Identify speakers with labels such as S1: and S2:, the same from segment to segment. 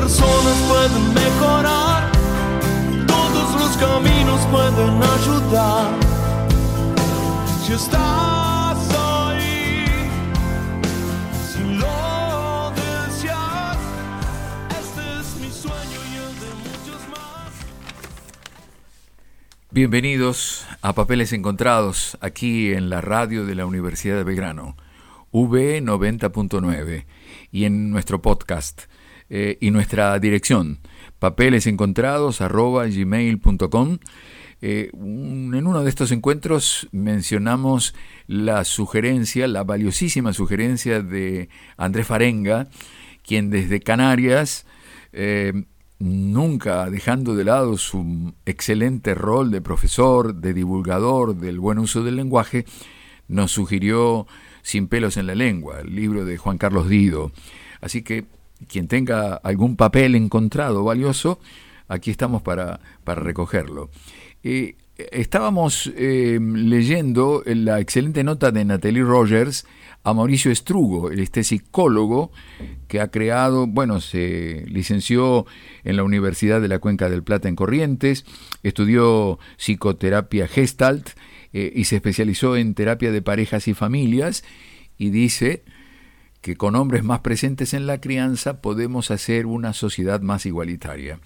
S1: Personas pueden mejorar, todos los caminos pueden ayudar. Si estás ahí, si lo deseas, este es mi sueño y el de muchos más.
S2: Bienvenidos a Papeles Encontrados, aquí en la radio de la Universidad de Belgrano, V90.9, y en nuestro podcast eh, y nuestra dirección, papelesencontrados.gmail.com. Eh, en uno de estos encuentros mencionamos la sugerencia, la valiosísima sugerencia de Andrés Farenga, quien desde Canarias, eh, nunca dejando de lado su excelente rol de profesor, de divulgador del buen uso del lenguaje, nos sugirió Sin pelos en la lengua, el libro de Juan Carlos Dido. Así que quien tenga algún papel encontrado valioso, aquí estamos para, para recogerlo. Eh, estábamos eh, leyendo la excelente nota de Natalie Rogers a Mauricio Estrugo, este psicólogo que ha creado, bueno, se licenció en la Universidad de la Cuenca del Plata en Corrientes, estudió psicoterapia gestalt eh, y se especializó en terapia de parejas y familias y dice que con hombres más presentes en la crianza podemos hacer una sociedad más igualitaria.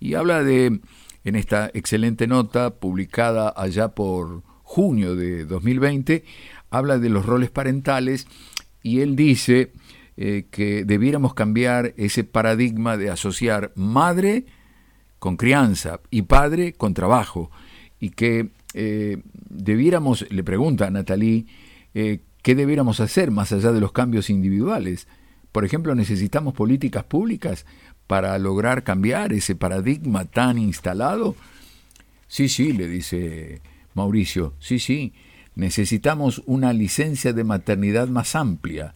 S2: Y habla de, en esta excelente nota publicada allá por junio de 2020, habla de los roles parentales y él dice eh, que debiéramos cambiar ese paradigma de asociar madre con crianza y padre con trabajo y que eh, debiéramos, le pregunta a Natalie, eh, ¿qué debiéramos hacer más allá de los cambios individuales? Por ejemplo, necesitamos políticas públicas para lograr cambiar ese paradigma tan instalado. Sí, sí, le dice Mauricio, sí, sí, necesitamos una licencia de maternidad más amplia,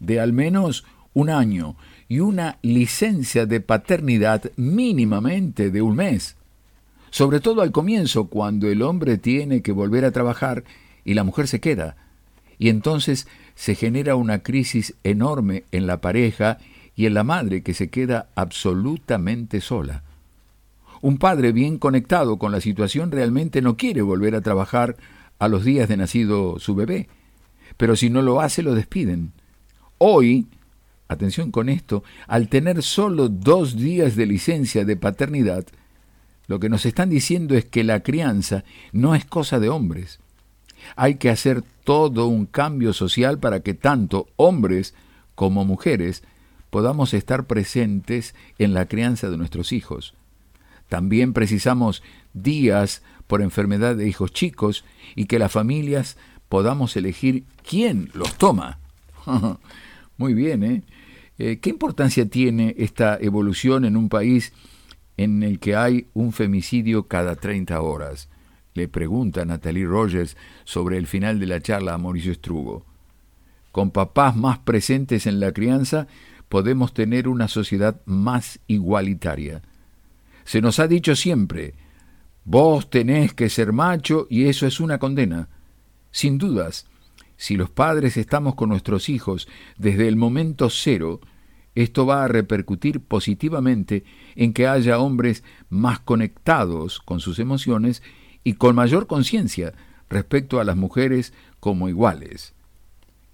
S2: de al menos un año, y una licencia de paternidad mínimamente de un mes. Sobre todo al comienzo, cuando el hombre tiene que volver a trabajar y la mujer se queda. Y entonces se genera una crisis enorme en la pareja y en la madre que se queda absolutamente sola. Un padre bien conectado con la situación realmente no quiere volver a trabajar a los días de nacido su bebé, pero si no lo hace lo despiden. Hoy, atención con esto, al tener solo dos días de licencia de paternidad, lo que nos están diciendo es que la crianza no es cosa de hombres. Hay que hacer todo un cambio social para que tanto hombres como mujeres podamos estar presentes en la crianza de nuestros hijos. También precisamos días por enfermedad de hijos chicos y que las familias podamos elegir quién los toma. Muy bien, ¿eh? Eh, ¿Qué importancia tiene esta evolución en un país en el que hay un femicidio cada 30 horas? Le pregunta Natalie Rogers sobre el final de la charla a Mauricio Estrugo. Con papás más presentes en la crianza podemos tener una sociedad más igualitaria. Se nos ha dicho siempre, vos tenés que ser macho y eso es una condena. Sin dudas, si los padres estamos con nuestros hijos desde el momento cero, esto va a repercutir positivamente en que haya hombres más conectados con sus emociones y con mayor conciencia respecto a las mujeres como iguales.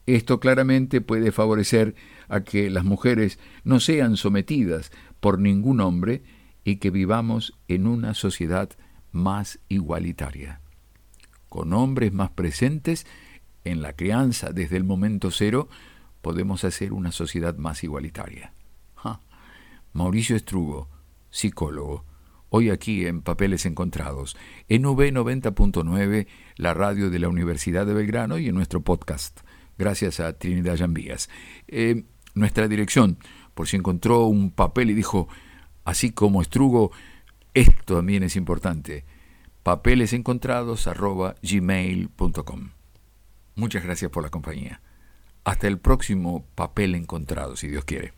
S2: Esto claramente puede favorecer a que las mujeres no sean sometidas por ningún hombre y que vivamos en una sociedad más igualitaria, con hombres más presentes en la crianza desde el momento cero, podemos hacer una sociedad más igualitaria. Mauricio Estrugo, psicólogo, hoy aquí en Papeles Encontrados, en V90.9, la radio de la Universidad de Belgrano y en nuestro podcast, gracias a Trinidad Llambías. Eh, nuestra dirección, por si encontró un papel y dijo, así como Estrugo, esto también es importante. papelesencontrados.gmail.com Muchas gracias por la compañía. Hasta el próximo papel encontrado, si Dios quiere.